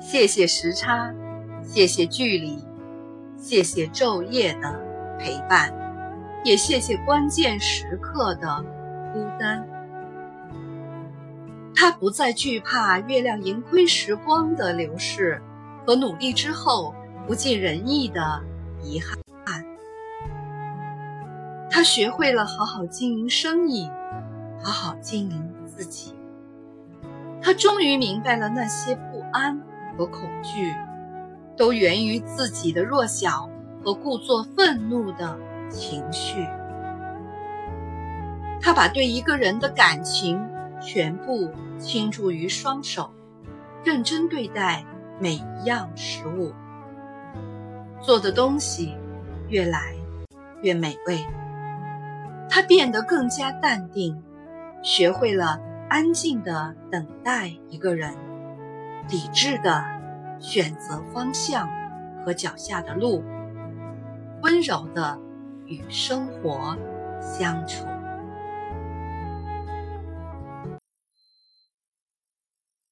谢谢时差，谢谢距离，谢谢昼夜的陪伴，也谢谢关键时刻的孤单。他不再惧怕月亮盈亏时光的流逝和努力之后不尽人意的遗憾。他学会了好好经营生意，好好经营自己。他终于明白了那些不安。和恐惧，都源于自己的弱小和故作愤怒的情绪。他把对一个人的感情全部倾注于双手，认真对待每一样食物，做的东西越来越美味。他变得更加淡定，学会了安静的等待一个人。理智的选择方向和脚下的路，温柔的与生活相处。